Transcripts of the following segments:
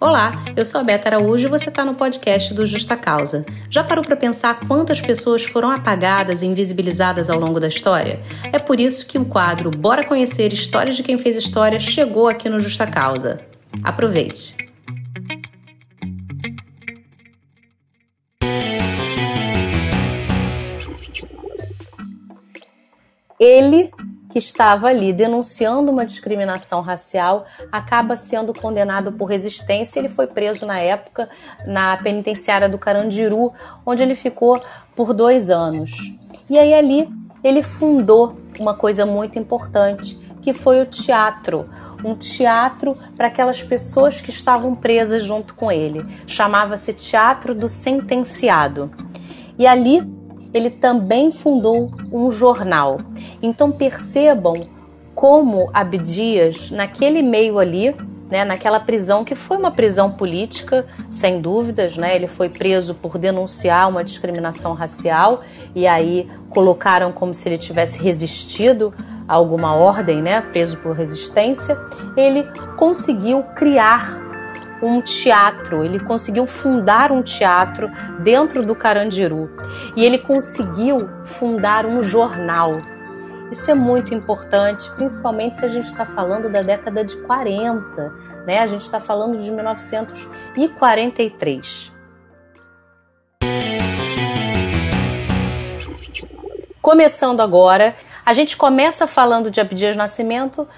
Olá, eu sou a Beta Araújo e você está no podcast do Justa Causa. Já parou para pensar quantas pessoas foram apagadas e invisibilizadas ao longo da história? É por isso que o quadro Bora Conhecer Histórias de Quem Fez História chegou aqui no Justa Causa. Aproveite! Ele que estava ali denunciando uma discriminação racial, acaba sendo condenado por resistência. Ele foi preso na época na penitenciária do Carandiru, onde ele ficou por dois anos. E aí ali ele fundou uma coisa muito importante, que foi o teatro. Um teatro para aquelas pessoas que estavam presas junto com ele. Chamava-se Teatro do Sentenciado. E ali ele também fundou um jornal. Então percebam como Abdias, naquele meio ali, né, naquela prisão que foi uma prisão política, sem dúvidas, né, ele foi preso por denunciar uma discriminação racial e aí colocaram como se ele tivesse resistido a alguma ordem, né, preso por resistência. Ele conseguiu criar um teatro, ele conseguiu fundar um teatro dentro do Carandiru e ele conseguiu fundar um jornal. Isso é muito importante, principalmente se a gente está falando da década de 40, né? A gente está falando de 1943. Começando agora, a gente começa falando de Abdias Nascimento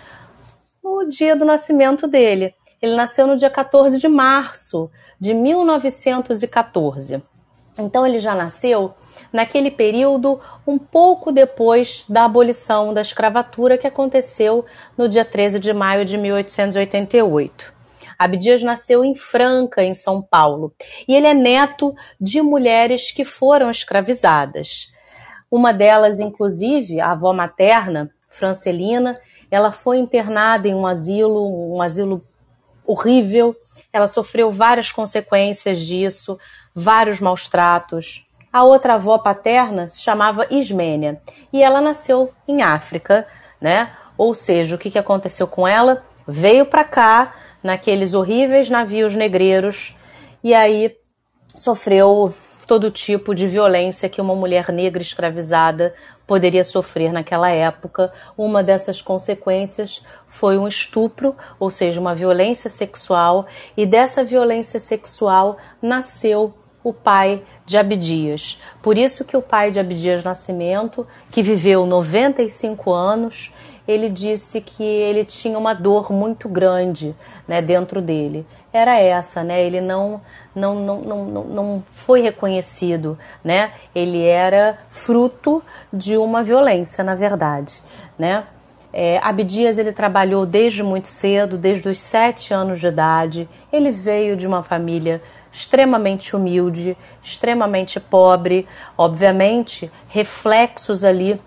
no dia do nascimento dele. Ele nasceu no dia 14 de março de 1914. Então ele já nasceu naquele período um pouco depois da abolição da escravatura que aconteceu no dia 13 de maio de 1888. Abdias nasceu em Franca, em São Paulo, e ele é neto de mulheres que foram escravizadas. Uma delas, inclusive, a avó materna, Francelina, ela foi internada em um asilo, um asilo horrível. Ela sofreu várias consequências disso, vários maus tratos. A outra avó paterna se chamava Ismênia e ela nasceu em África, né? Ou seja, o que, que aconteceu com ela? Veio para cá naqueles horríveis navios negreiros e aí sofreu todo tipo de violência que uma mulher negra escravizada poderia sofrer naquela época. Uma dessas consequências foi um estupro, ou seja, uma violência sexual, e dessa violência sexual nasceu o pai de Abdias. Por isso que o pai de Abdias Nascimento, que viveu 95 anos, ele disse que ele tinha uma dor muito grande né, dentro dele. Era essa, né? Ele não, não, não, não, não foi reconhecido, né? Ele era fruto de uma violência, na verdade, né? É, Abdias ele trabalhou desde muito cedo, desde os sete anos de idade. Ele veio de uma família extremamente humilde, extremamente pobre, obviamente reflexos ali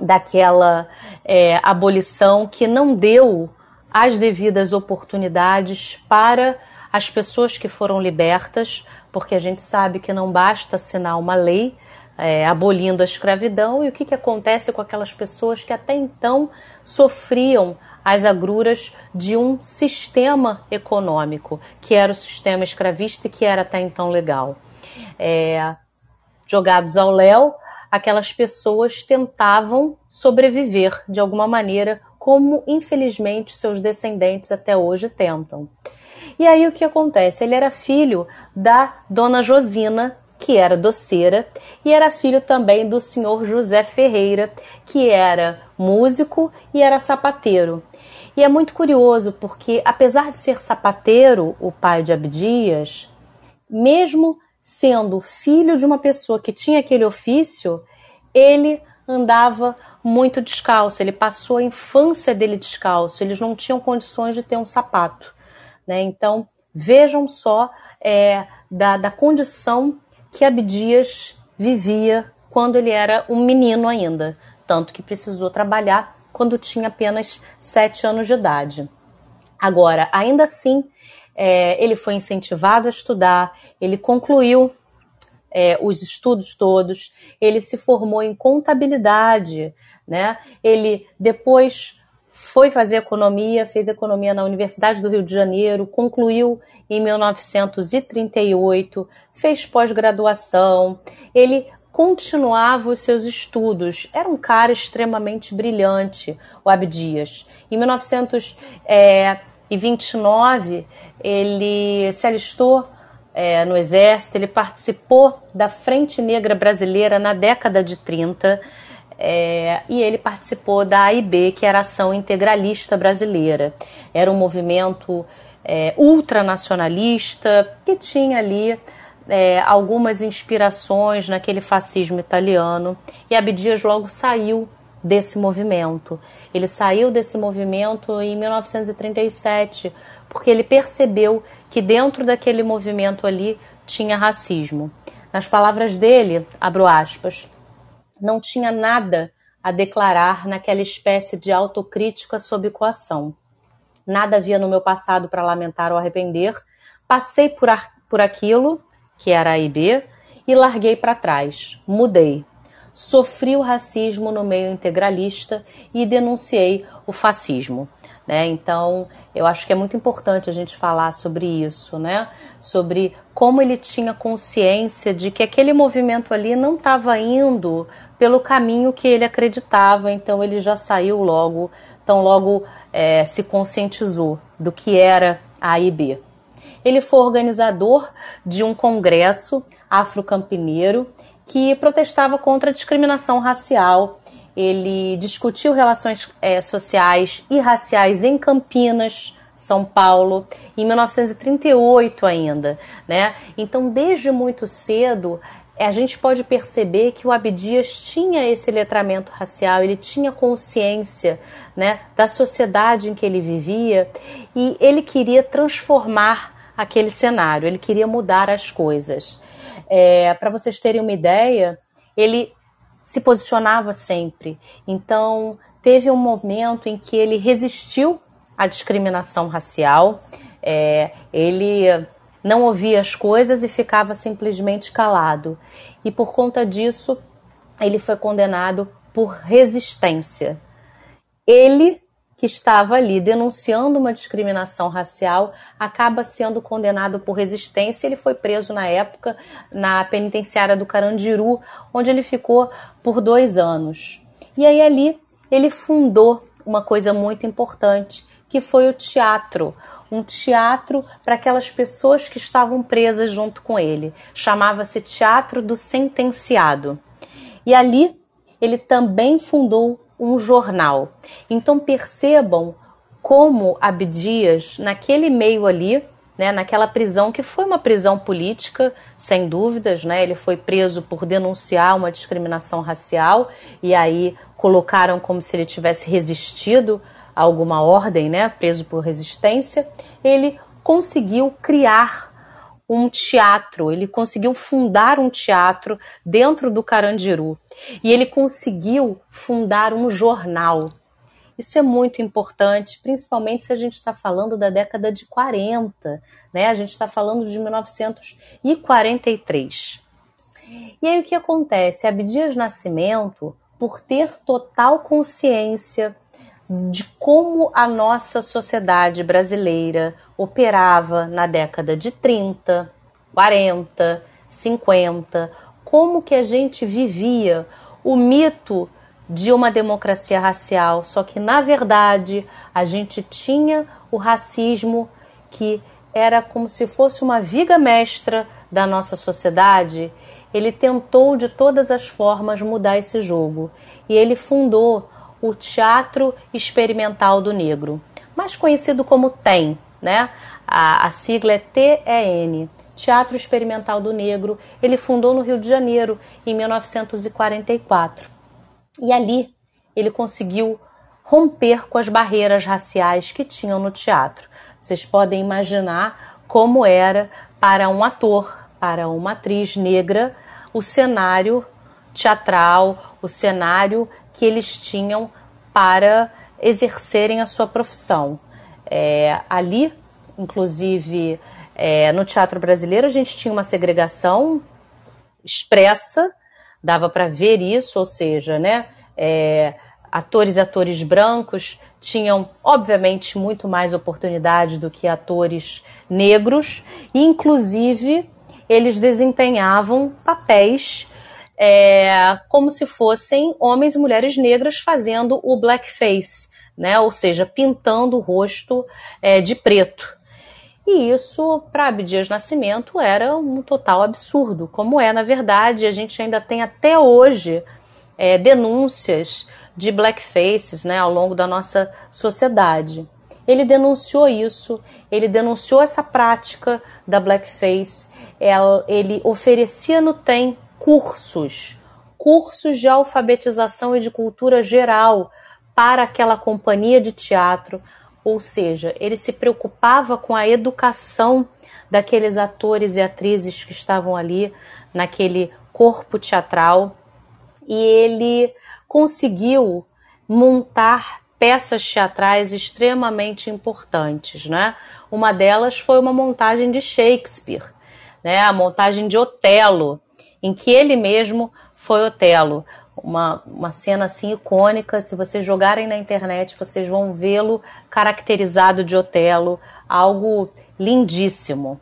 daquela é, abolição que não deu as devidas oportunidades para as pessoas que foram libertas, porque a gente sabe que não basta assinar uma lei é, abolindo a escravidão e o que, que acontece com aquelas pessoas que até então sofriam as agruras de um sistema econômico, que era o sistema escravista e que era até então legal. É, jogados ao léu, aquelas pessoas tentavam sobreviver de alguma maneira, como infelizmente seus descendentes até hoje tentam. E aí o que acontece? Ele era filho da dona Josina, que era doceira, e era filho também do senhor José Ferreira, que era músico e era sapateiro. E é muito curioso porque, apesar de ser sapateiro, o pai de Abdias, mesmo sendo filho de uma pessoa que tinha aquele ofício, ele andava muito descalço, ele passou a infância dele descalço, eles não tinham condições de ter um sapato. Né? Então, vejam só é, da, da condição que Abdias vivia quando ele era um menino ainda, tanto que precisou trabalhar quando tinha apenas sete anos de idade. Agora, ainda assim, é, ele foi incentivado a estudar, ele concluiu é, os estudos todos, ele se formou em contabilidade, né? Ele depois foi fazer economia, fez economia na Universidade do Rio de Janeiro, concluiu em 1938, fez pós-graduação. Ele continuava os seus estudos. Era um cara extremamente brilhante, o Abdias. Em 1929, ele se alistou é, no Exército, ele participou da Frente Negra Brasileira na década de 30 é, e ele participou da AIB, que era a Ação Integralista Brasileira. Era um movimento é, ultranacionalista que tinha ali é, algumas inspirações naquele fascismo italiano. E Abdias logo saiu desse movimento. Ele saiu desse movimento em 1937, porque ele percebeu que dentro daquele movimento ali tinha racismo. Nas palavras dele, abro aspas, não tinha nada a declarar naquela espécie de autocrítica sob coação. Nada havia no meu passado para lamentar ou arrepender. Passei por, por aquilo, que era A e e larguei para trás. Mudei. Sofri o racismo no meio integralista e denunciei o fascismo. Né? Então, eu acho que é muito importante a gente falar sobre isso, né? Sobre como ele tinha consciência de que aquele movimento ali não estava indo pelo caminho que ele acreditava, então ele já saiu logo, tão logo é, se conscientizou do que era a AIB. Ele foi organizador de um congresso afrocampineiro que protestava contra a discriminação racial. Ele discutiu relações é, sociais e raciais em Campinas, São Paulo, em 1938 ainda, né? Então, desde muito cedo, a gente pode perceber que o Abdias tinha esse letramento racial, ele tinha consciência né, da sociedade em que ele vivia e ele queria transformar aquele cenário, ele queria mudar as coisas. É, Para vocês terem uma ideia, ele se posicionava sempre. Então, teve um momento em que ele resistiu à discriminação racial, é, ele não ouvia as coisas e ficava simplesmente calado. E por conta disso, ele foi condenado por resistência. Ele, que estava ali denunciando uma discriminação racial, acaba sendo condenado por resistência. Ele foi preso na época na penitenciária do Carandiru, onde ele ficou por dois anos. E aí ali ele fundou uma coisa muito importante, que foi o teatro um teatro para aquelas pessoas que estavam presas junto com ele. Chamava-se Teatro do Sentenciado. E ali ele também fundou um jornal. Então percebam como Abdias, naquele meio ali, né, naquela prisão que foi uma prisão política, sem dúvidas, né, ele foi preso por denunciar uma discriminação racial e aí colocaram como se ele tivesse resistido alguma ordem, né, preso por resistência, ele conseguiu criar um teatro, ele conseguiu fundar um teatro dentro do Carandiru e ele conseguiu fundar um jornal. Isso é muito importante, principalmente se a gente está falando da década de 40, né? A gente está falando de 1943. E aí o que acontece? Abdias Nascimento, por ter total consciência de como a nossa sociedade brasileira operava na década de 30, 40, 50, como que a gente vivia o mito de uma democracia racial, só que na verdade a gente tinha o racismo que era como se fosse uma viga mestra da nossa sociedade. Ele tentou de todas as formas mudar esse jogo e ele fundou o Teatro Experimental do Negro, mais conhecido como TEM, né? A, a sigla é TEN, Teatro Experimental do Negro. Ele fundou no Rio de Janeiro em 1944. E ali ele conseguiu romper com as barreiras raciais que tinham no teatro. Vocês podem imaginar como era para um ator, para uma atriz negra, o cenário teatral, o cenário que eles tinham para exercerem a sua profissão. É, ali, inclusive, é, no teatro brasileiro, a gente tinha uma segregação expressa, dava para ver isso, ou seja, né, é, atores e atores brancos tinham, obviamente, muito mais oportunidade do que atores negros, e inclusive eles desempenhavam papéis é, como se fossem homens e mulheres negras fazendo o blackface, né? ou seja, pintando o rosto é, de preto. E isso, para Abdias Nascimento, era um total absurdo, como é, na verdade, a gente ainda tem até hoje é, denúncias de blackfaces né, ao longo da nossa sociedade. Ele denunciou isso, ele denunciou essa prática da blackface, ele oferecia no TEM cursos, cursos de alfabetização e de cultura geral para aquela companhia de teatro, ou seja, ele se preocupava com a educação daqueles atores e atrizes que estavam ali naquele corpo teatral e ele conseguiu montar peças teatrais extremamente importantes, né? Uma delas foi uma montagem de Shakespeare, né? A montagem de Otelo, em que ele mesmo foi Otelo. Uma, uma cena assim icônica, se vocês jogarem na internet, vocês vão vê-lo caracterizado de Otelo, algo lindíssimo.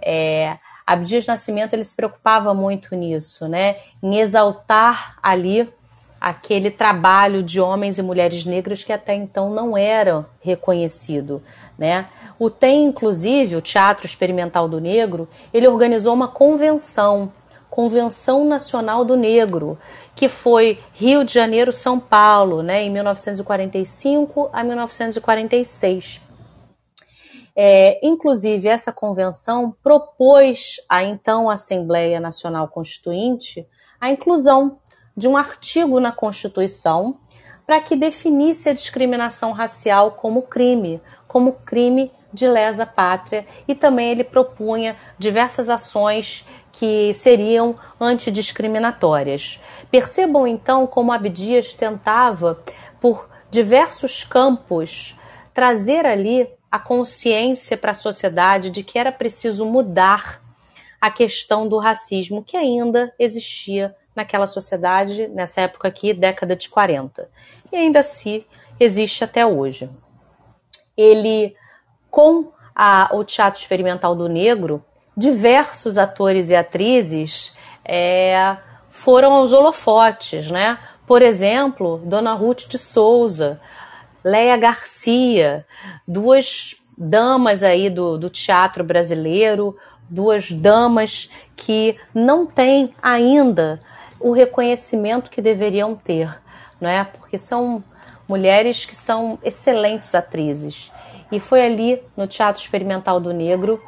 É, Abdias Nascimento ele se preocupava muito nisso, né? Em exaltar ali aquele trabalho de homens e mulheres negras que até então não era reconhecido, né? O TEM, inclusive, o Teatro Experimental do Negro, ele organizou uma convenção Convenção Nacional do Negro, que foi Rio de Janeiro, São Paulo, né, em 1945 a 1946. É, inclusive, essa convenção propôs à então Assembleia Nacional Constituinte a inclusão de um artigo na Constituição para que definisse a discriminação racial como crime, como crime de lesa pátria, e também ele propunha diversas ações que seriam antidiscriminatórias. Percebam então como Abdias tentava, por diversos campos, trazer ali a consciência para a sociedade de que era preciso mudar a questão do racismo que ainda existia naquela sociedade, nessa época aqui, década de 40. E ainda assim existe até hoje. Ele, com a, o Teatro Experimental do Negro, diversos atores e atrizes é, foram aos holofotes, né? Por exemplo, Dona Ruth de Souza, Leia Garcia, duas damas aí do, do teatro brasileiro, duas damas que não têm ainda o reconhecimento que deveriam ter, não é? Porque são mulheres que são excelentes atrizes. E foi ali no Teatro Experimental do Negro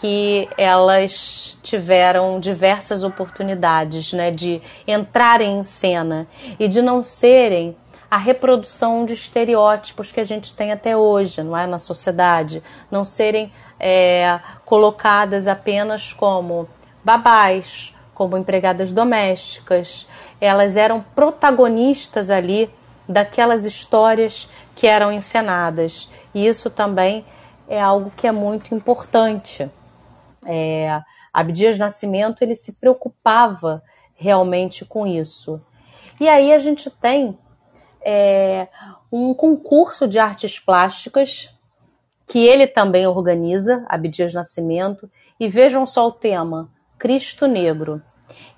que elas tiveram diversas oportunidades né, de entrarem em cena e de não serem a reprodução de estereótipos que a gente tem até hoje, não é, na sociedade, não serem é, colocadas apenas como babás, como empregadas domésticas. Elas eram protagonistas ali daquelas histórias que eram encenadas. E isso também é algo que é muito importante é, Abdias Nascimento ele se preocupava realmente com isso. E aí a gente tem é, um concurso de artes plásticas que ele também organiza, Abdias Nascimento, e vejam só o tema, Cristo Negro.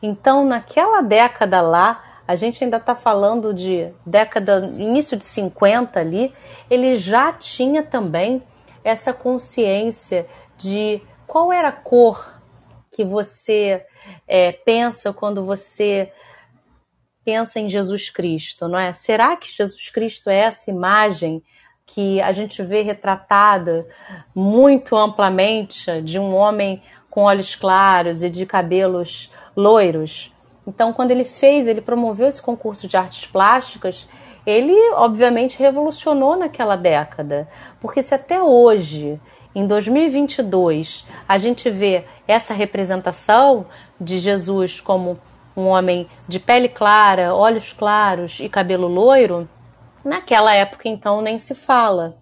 Então, naquela década lá, a gente ainda está falando de década, início de 50 ali, ele já tinha também essa consciência de qual era a cor que você é, pensa quando você pensa em Jesus Cristo, não é? Será que Jesus Cristo é essa imagem que a gente vê retratada muito amplamente de um homem com olhos claros e de cabelos loiros? Então, quando ele fez, ele promoveu esse concurso de artes plásticas, ele obviamente revolucionou naquela década, porque se até hoje em 2022 a gente vê essa representação de Jesus como um homem de pele clara, olhos claros e cabelo loiro, naquela época então nem se fala.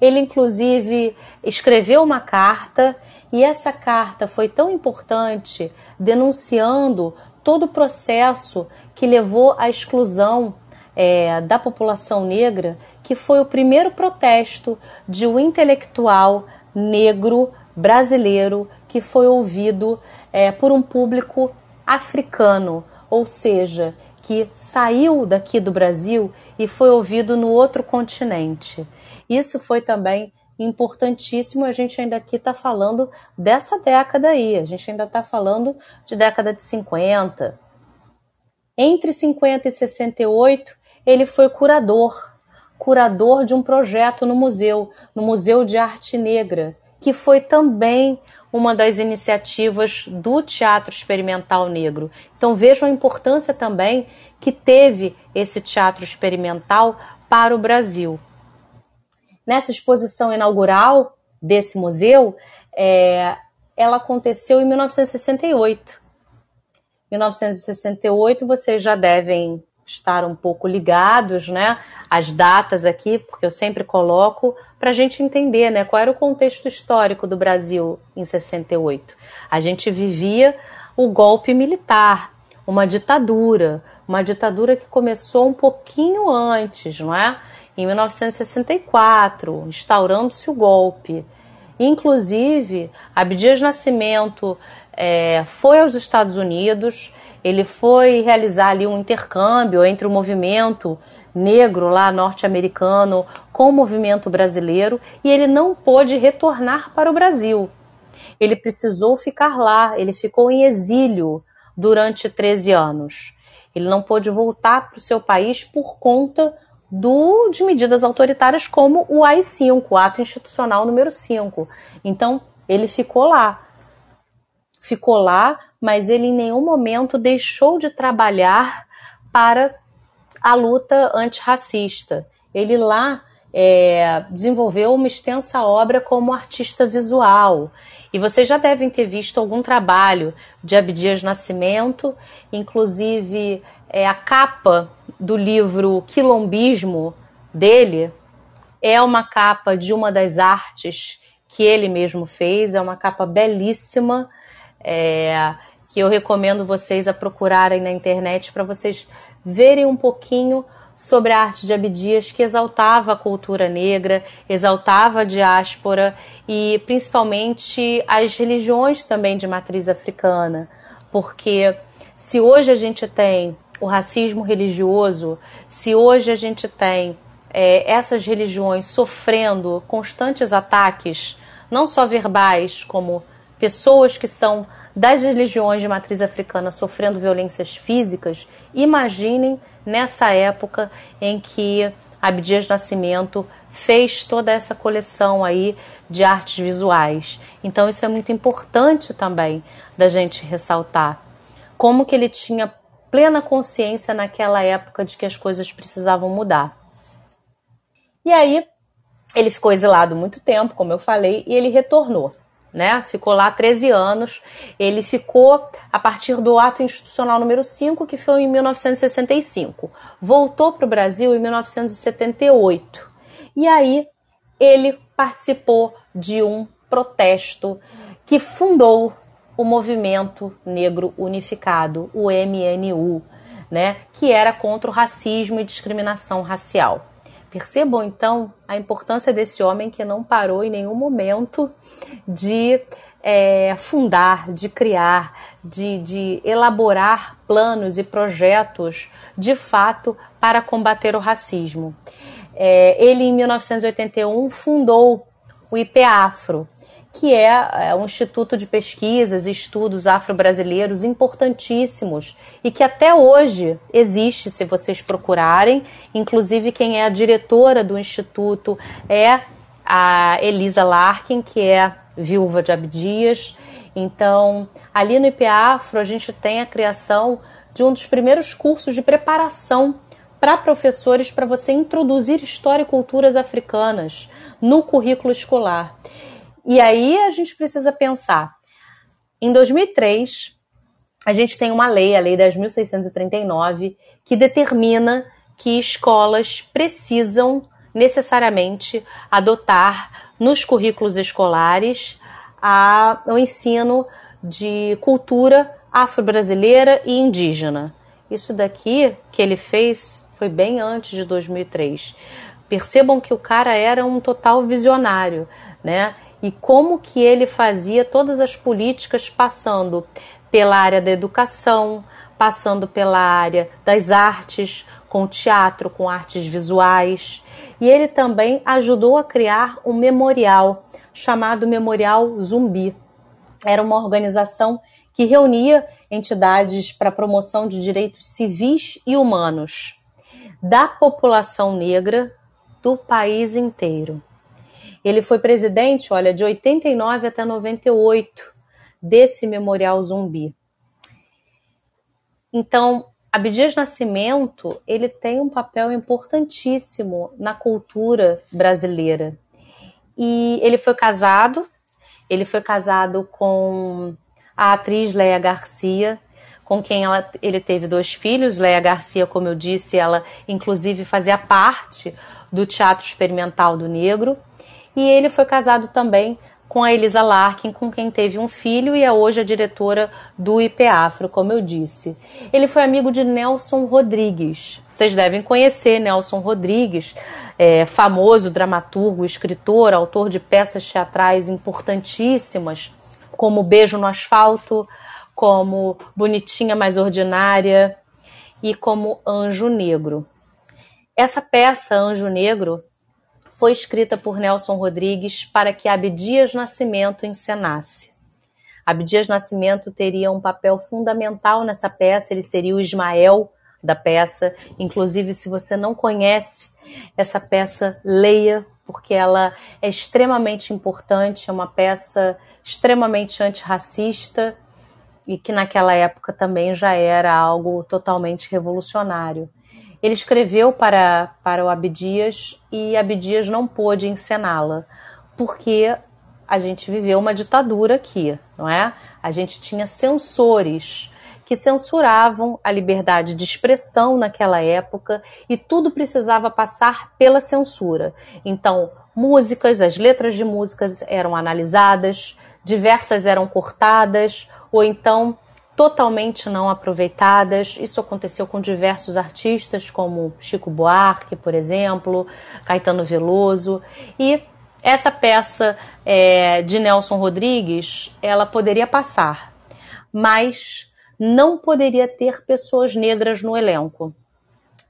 Ele inclusive escreveu uma carta e essa carta foi tão importante denunciando todo o processo que levou à exclusão é, da população negra que foi o primeiro protesto de um intelectual negro brasileiro que foi ouvido é, por um público africano, ou seja, que saiu daqui do Brasil e foi ouvido no outro continente. Isso foi também importantíssimo. A gente ainda aqui está falando dessa década aí, a gente ainda está falando de década de 50. Entre 50 e 68, ele foi curador, curador de um projeto no museu, no Museu de Arte Negra, que foi também uma das iniciativas do Teatro Experimental Negro. Então vejam a importância também que teve esse teatro experimental para o Brasil. Nessa exposição inaugural desse museu, é, ela aconteceu em 1968. 1968, vocês já devem estar um pouco ligados, né? As datas aqui, porque eu sempre coloco para a gente entender, né? Qual era o contexto histórico do Brasil em 68. A gente vivia o golpe militar, uma ditadura, uma ditadura que começou um pouquinho antes, não é? Em 1964, instaurando-se o golpe. Inclusive, Abdias Nascimento é, foi aos Estados Unidos ele foi realizar ali um intercâmbio entre o movimento negro lá norte-americano com o movimento brasileiro e ele não pôde retornar para o Brasil. Ele precisou ficar lá, ele ficou em exílio durante 13 anos. Ele não pôde voltar para o seu país por conta do, de medidas autoritárias como o AI-5, o Ato Institucional número 5. Então, ele ficou lá ficou lá, mas ele em nenhum momento deixou de trabalhar para a luta antirracista. Ele lá é, desenvolveu uma extensa obra como artista visual. E vocês já devem ter visto algum trabalho de Abdias Nascimento, inclusive é, a capa do livro Quilombismo dele é uma capa de uma das artes que ele mesmo fez, é uma capa belíssima é, que eu recomendo vocês a procurarem na internet para vocês verem um pouquinho sobre a arte de Abdias, que exaltava a cultura negra, exaltava a diáspora e principalmente as religiões também de matriz africana. Porque se hoje a gente tem o racismo religioso, se hoje a gente tem é, essas religiões sofrendo constantes ataques, não só verbais, como pessoas que são das religiões de matriz africana sofrendo violências físicas, imaginem nessa época em que Abdias Nascimento fez toda essa coleção aí de artes visuais. Então isso é muito importante também da gente ressaltar como que ele tinha plena consciência naquela época de que as coisas precisavam mudar. E aí ele ficou exilado muito tempo, como eu falei, e ele retornou né? Ficou lá 13 anos. Ele ficou a partir do ato institucional número 5, que foi em 1965. Voltou para o Brasil em 1978. E aí ele participou de um protesto que fundou o Movimento Negro Unificado, o MNU, né, que era contra o racismo e discriminação racial. Percebam então a importância desse homem que não parou em nenhum momento de é, fundar, de criar, de, de elaborar planos e projetos de fato para combater o racismo. É, ele, em 1981, fundou o IPAFRO, que é, é um instituto de pesquisas e estudos afro-brasileiros importantíssimos e que até hoje existe, se vocês procurarem. Inclusive, quem é a diretora do instituto é a Elisa Larkin, que é viúva de Abdias. Então, ali no IPAFRO, a gente tem a criação de um dos primeiros cursos de preparação para professores para você introduzir história e culturas africanas no currículo escolar. E aí a gente precisa pensar. Em 2003, a gente tem uma lei, a Lei 10.639, que determina que escolas precisam necessariamente adotar nos currículos escolares a, o ensino de cultura afro-brasileira e indígena. Isso daqui que ele fez foi bem antes de 2003 Percebam que o cara era um total visionário, né? E como que ele fazia todas as políticas passando pela área da educação, passando pela área das artes, com teatro, com artes visuais. E ele também ajudou a criar um memorial chamado Memorial Zumbi. Era uma organização que reunia entidades para promoção de direitos civis e humanos da população negra do país inteiro. Ele foi presidente, olha, de 89 até 98 desse Memorial Zumbi. Então, Abdias Nascimento, ele tem um papel importantíssimo na cultura brasileira. E ele foi casado, ele foi casado com a atriz Leia Garcia, com quem ela, ele teve dois filhos. Leia Garcia, como eu disse, ela inclusive fazia parte do Teatro Experimental do Negro. E ele foi casado também com a Elisa Larkin, com quem teve um filho e é hoje a diretora do IPAFRO, como eu disse. Ele foi amigo de Nelson Rodrigues. Vocês devem conhecer Nelson Rodrigues, é, famoso dramaturgo, escritor, autor de peças teatrais importantíssimas, como Beijo no Asfalto, como Bonitinha Mais Ordinária e como Anjo Negro. Essa peça, Anjo Negro, foi escrita por Nelson Rodrigues para que Abdias Nascimento encenasse. Abdias Nascimento teria um papel fundamental nessa peça, ele seria o Ismael da peça. Inclusive, se você não conhece essa peça, leia, porque ela é extremamente importante, é uma peça extremamente antirracista e que naquela época também já era algo totalmente revolucionário. Ele escreveu para, para o Abdias e Abdias não pôde encená-la, porque a gente viveu uma ditadura aqui, não é? A gente tinha censores que censuravam a liberdade de expressão naquela época e tudo precisava passar pela censura. Então, músicas, as letras de músicas eram analisadas, diversas eram cortadas, ou então totalmente não aproveitadas. Isso aconteceu com diversos artistas, como Chico Buarque, por exemplo, Caetano Veloso. E essa peça é, de Nelson Rodrigues, ela poderia passar, mas não poderia ter pessoas negras no elenco.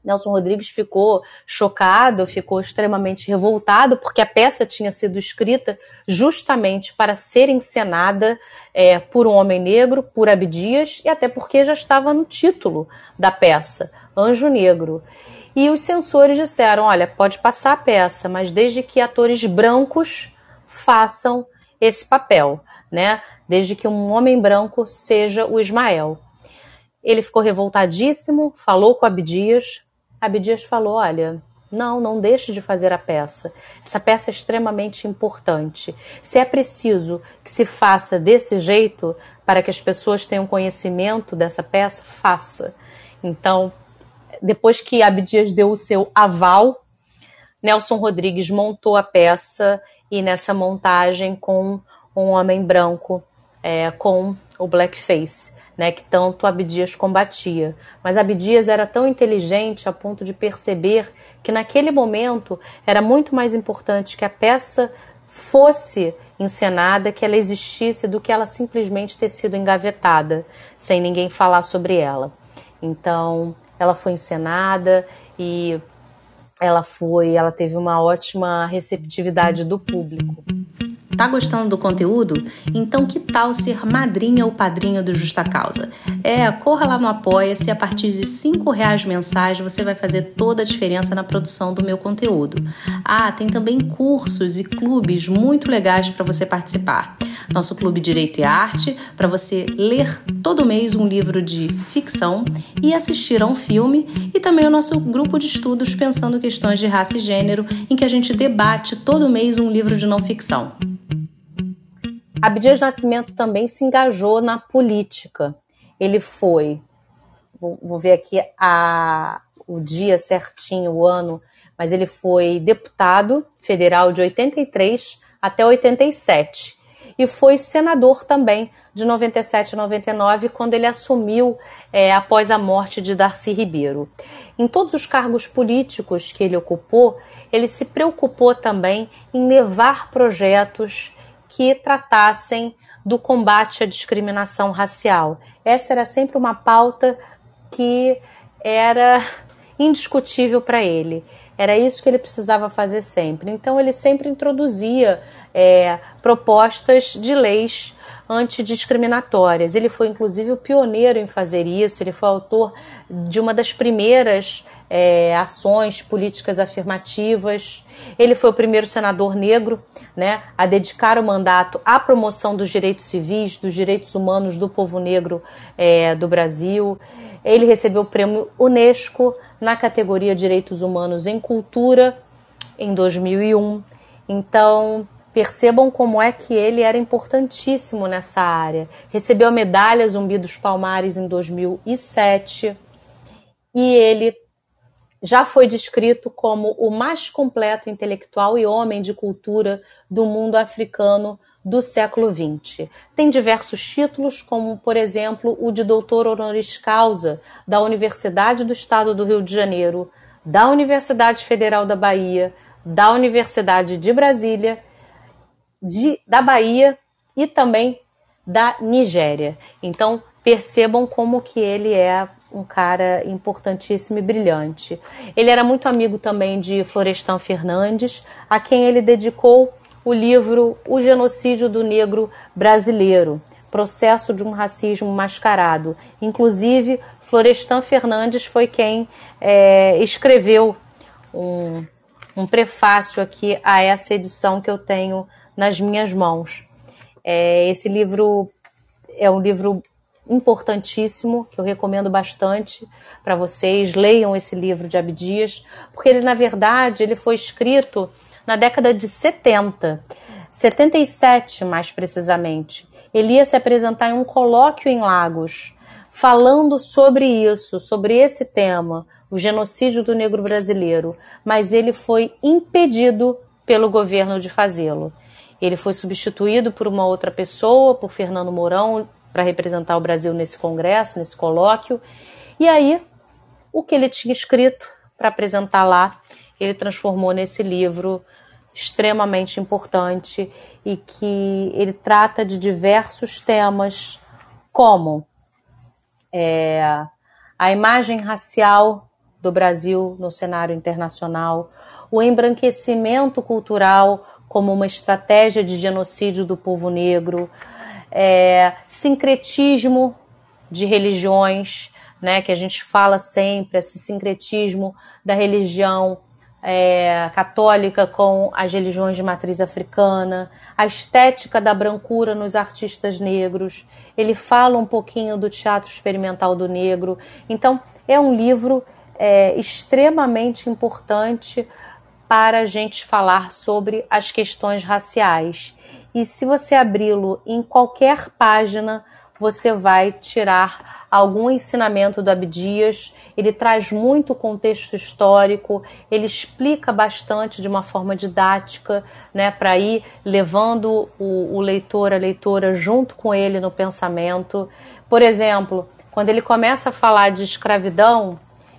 Nelson Rodrigues ficou chocado, ficou extremamente revoltado, porque a peça tinha sido escrita justamente para ser encenada é, por um homem negro, por Abdias, e até porque já estava no título da peça, Anjo Negro. E os censores disseram: olha, pode passar a peça, mas desde que atores brancos façam esse papel, né? Desde que um homem branco seja o Ismael. Ele ficou revoltadíssimo, falou com Abdias, Abdias falou: olha, não, não deixe de fazer a peça. Essa peça é extremamente importante. Se é preciso que se faça desse jeito para que as pessoas tenham conhecimento dessa peça, faça. Então, depois que Abdias deu o seu aval, Nelson Rodrigues montou a peça e nessa montagem com um homem branco, é, com o blackface né, que tanto Abdias combatia. Mas Abdias era tão inteligente a ponto de perceber que naquele momento era muito mais importante que a peça fosse encenada, que ela existisse, do que ela simplesmente ter sido engavetada, sem ninguém falar sobre ela. Então, ela foi encenada e ela foi, ela teve uma ótima receptividade do público. Tá gostando do conteúdo? Então que tal ser madrinha ou padrinho do Justa Causa? É, corra lá no Apoia-se, a partir de cinco reais mensais você vai fazer toda a diferença na produção do meu conteúdo. Ah, tem também cursos e clubes muito legais para você participar. Nosso Clube Direito e Arte, para você ler todo mês um livro de ficção e assistir a um filme, e também o nosso grupo de estudos pensando questões de raça e gênero, em que a gente debate todo mês um livro de não ficção. Abdias Nascimento também se engajou na política. Ele foi, vou, vou ver aqui a, o dia certinho, o ano, mas ele foi deputado federal de 83 até 87. e foi senador também de 97 a 99, quando ele assumiu é, após a morte de Darcy Ribeiro. Em todos os cargos políticos que ele ocupou, ele se preocupou também em levar projetos que tratassem do combate à discriminação racial. Essa era sempre uma pauta que era indiscutível para ele. Era isso que ele precisava fazer sempre. Então, ele sempre introduzia é, propostas de leis antidiscriminatórias. Ele foi, inclusive, o pioneiro em fazer isso. Ele foi autor de uma das primeiras é, ações políticas afirmativas. Ele foi o primeiro senador negro né, a dedicar o mandato à promoção dos direitos civis, dos direitos humanos do povo negro é, do Brasil. Ele recebeu o prêmio Unesco na categoria Direitos Humanos em Cultura em 2001. Então, percebam como é que ele era importantíssimo nessa área. Recebeu a medalha Zumbi dos Palmares em 2007 e ele já foi descrito como o mais completo intelectual e homem de cultura do mundo africano do século XX. Tem diversos títulos, como, por exemplo, o de doutor honoris causa da Universidade do Estado do Rio de Janeiro, da Universidade Federal da Bahia, da Universidade de Brasília, de, da Bahia e também da Nigéria. Então, percebam como que ele é um cara importantíssimo e brilhante. Ele era muito amigo também de Florestan Fernandes, a quem ele dedicou o livro O Genocídio do Negro Brasileiro, processo de um racismo mascarado. Inclusive, Florestan Fernandes foi quem é, escreveu um, um, prefácio aqui a essa edição que eu tenho nas minhas mãos. É, esse livro é um livro importantíssimo que eu recomendo bastante para vocês leiam esse livro de Abdias porque ele na verdade ele foi escrito na década de 70, 77 mais precisamente. Ele ia se apresentar em um colóquio em Lagos, falando sobre isso, sobre esse tema, o genocídio do negro brasileiro, mas ele foi impedido pelo governo de fazê-lo. Ele foi substituído por uma outra pessoa, por Fernando Mourão, para representar o Brasil nesse congresso, nesse colóquio. E aí, o que ele tinha escrito para apresentar lá, ele transformou nesse livro extremamente importante e que ele trata de diversos temas, como é, a imagem racial do Brasil no cenário internacional, o embranquecimento cultural como uma estratégia de genocídio do povo negro, é, sincretismo de religiões, né, que a gente fala sempre, esse sincretismo da religião é, católica com as religiões de matriz africana, a estética da brancura nos artistas negros. Ele fala um pouquinho do teatro experimental do negro. Então, é um livro é, extremamente importante para a gente falar sobre as questões raciais. E se você abri-lo em qualquer página, você vai tirar algum ensinamento do Abdias, ele traz muito contexto histórico, ele explica bastante de uma forma didática, né, para ir levando o, o leitor, a leitora junto com ele no pensamento. Por exemplo, quando ele começa a falar de escravidão,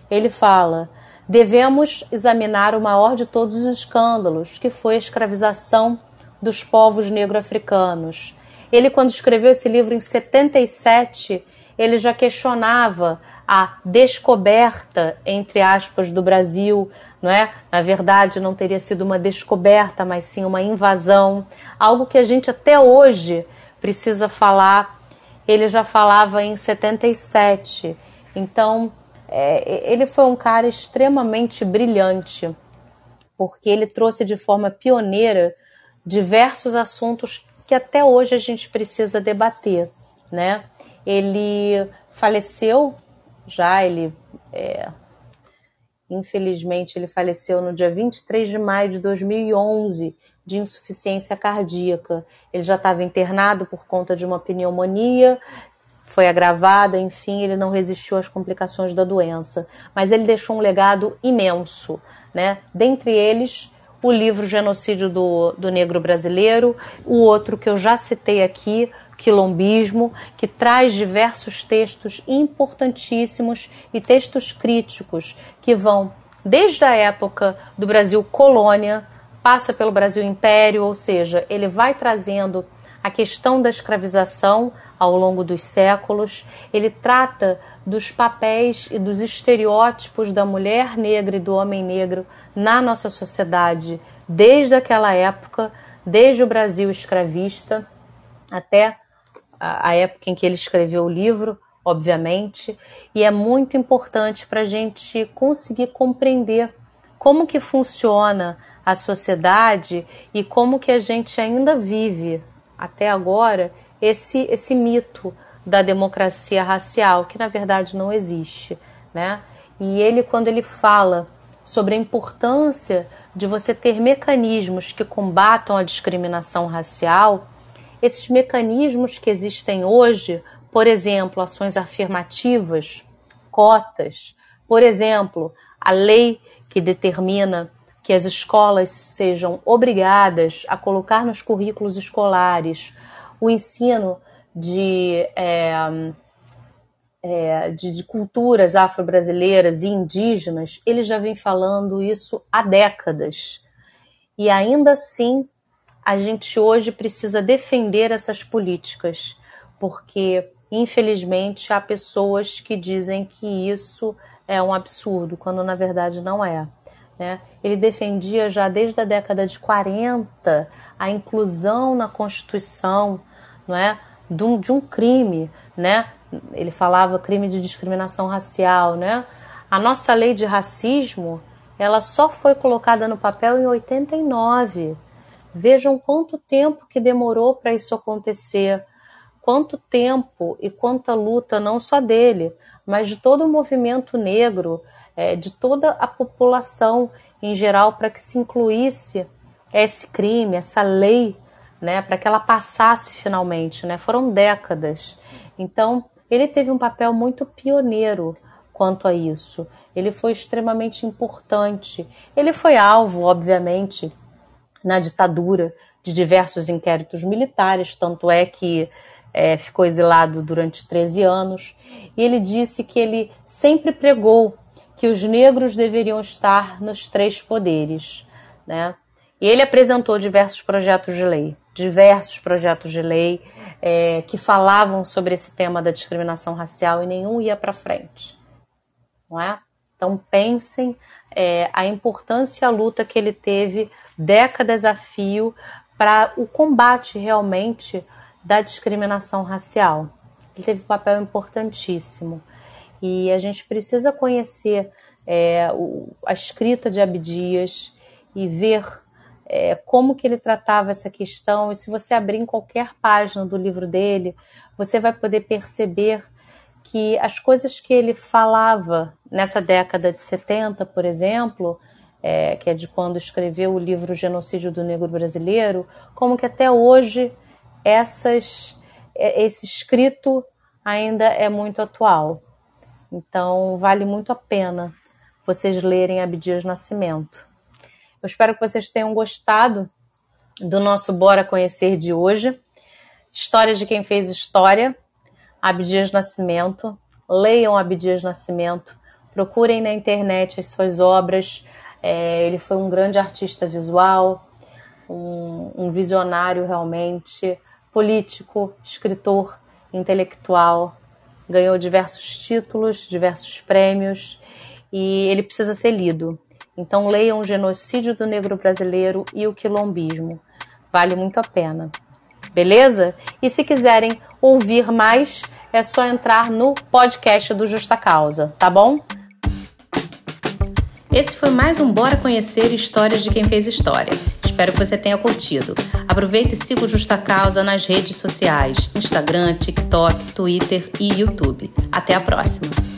ele fala: devemos examinar o maior de todos os escândalos, que foi a escravização dos povos negro-africanos. Ele, quando escreveu esse livro em 77, ele já questionava a descoberta, entre aspas, do Brasil, não é? Na verdade, não teria sido uma descoberta, mas sim uma invasão, algo que a gente até hoje precisa falar. Ele já falava em 77. Então, é, ele foi um cara extremamente brilhante, porque ele trouxe de forma pioneira diversos assuntos que até hoje a gente precisa debater, né? Ele faleceu já, ele é, infelizmente ele faleceu no dia 23 de maio de 2011 de insuficiência cardíaca. Ele já estava internado por conta de uma pneumonia, foi agravada, enfim, ele não resistiu às complicações da doença. Mas ele deixou um legado imenso, né? Dentre eles, o livro Genocídio do, do Negro Brasileiro, o outro que eu já citei aqui, Quilombismo, que traz diversos textos importantíssimos e textos críticos que vão desde a época do Brasil colônia, passa pelo Brasil império, ou seja, ele vai trazendo a questão da escravização ao longo dos séculos, ele trata dos papéis e dos estereótipos da mulher negra e do homem negro na nossa sociedade desde aquela época, desde o Brasil escravista até a época em que ele escreveu o livro, obviamente, e é muito importante para a gente conseguir compreender como que funciona a sociedade e como que a gente ainda vive até agora esse, esse mito da democracia racial, que na verdade não existe, né? E ele, quando ele fala sobre a importância de você ter mecanismos que combatam a discriminação racial, esses mecanismos que existem hoje, por exemplo, ações afirmativas, cotas, por exemplo, a lei que determina que as escolas sejam obrigadas a colocar nos currículos escolares o ensino de, é, é, de, de, culturas afro-brasileiras e indígenas, ele já vem falando isso há décadas. E ainda assim, a gente hoje precisa defender essas políticas, porque infelizmente há pessoas que dizem que isso é um absurdo, quando na verdade não é. Né? Ele defendia já desde a década de 40 a inclusão na Constituição não é? de, um, de um crime. Né? Ele falava crime de discriminação racial. Né? A nossa lei de racismo ela só foi colocada no papel em 89. Vejam quanto tempo que demorou para isso acontecer, quanto tempo e quanta luta, não só dele, mas de todo o movimento negro, é, de toda a população em geral, para que se incluísse esse crime, essa lei, né, para que ela passasse finalmente. Né? Foram décadas. Então, ele teve um papel muito pioneiro quanto a isso. Ele foi extremamente importante. Ele foi alvo, obviamente, na ditadura de diversos inquéritos militares, tanto é que é, ficou exilado durante 13 anos. E ele disse que ele sempre pregou que os negros deveriam estar nos três poderes. Né? E ele apresentou diversos projetos de lei, diversos projetos de lei é, que falavam sobre esse tema da discriminação racial e nenhum ia para frente. Não é? Então pensem é, a importância e a luta que ele teve décadas a fio para o combate realmente da discriminação racial. Ele teve um papel importantíssimo. E a gente precisa conhecer é, o, a escrita de Abdias e ver é, como que ele tratava essa questão. E se você abrir em qualquer página do livro dele, você vai poder perceber que as coisas que ele falava nessa década de 70, por exemplo, é, que é de quando escreveu o livro Genocídio do Negro Brasileiro, como que até hoje essas, é, esse escrito ainda é muito atual. Então, vale muito a pena vocês lerem Abdias Nascimento. Eu espero que vocês tenham gostado do nosso Bora Conhecer de hoje. História de quem fez história. Abdias Nascimento. Leiam Abdias Nascimento. Procurem na internet as suas obras. É, ele foi um grande artista visual, um, um visionário realmente, político, escritor, intelectual. Ganhou diversos títulos, diversos prêmios e ele precisa ser lido. Então leiam o Genocídio do Negro Brasileiro e o Quilombismo. Vale muito a pena. Beleza? E se quiserem ouvir mais, é só entrar no podcast do Justa Causa, tá bom? Esse foi mais um Bora Conhecer Histórias de Quem Fez História. Espero que você tenha curtido. Aproveite e siga o Justa Causa nas redes sociais: Instagram, TikTok, Twitter e YouTube. Até a próxima!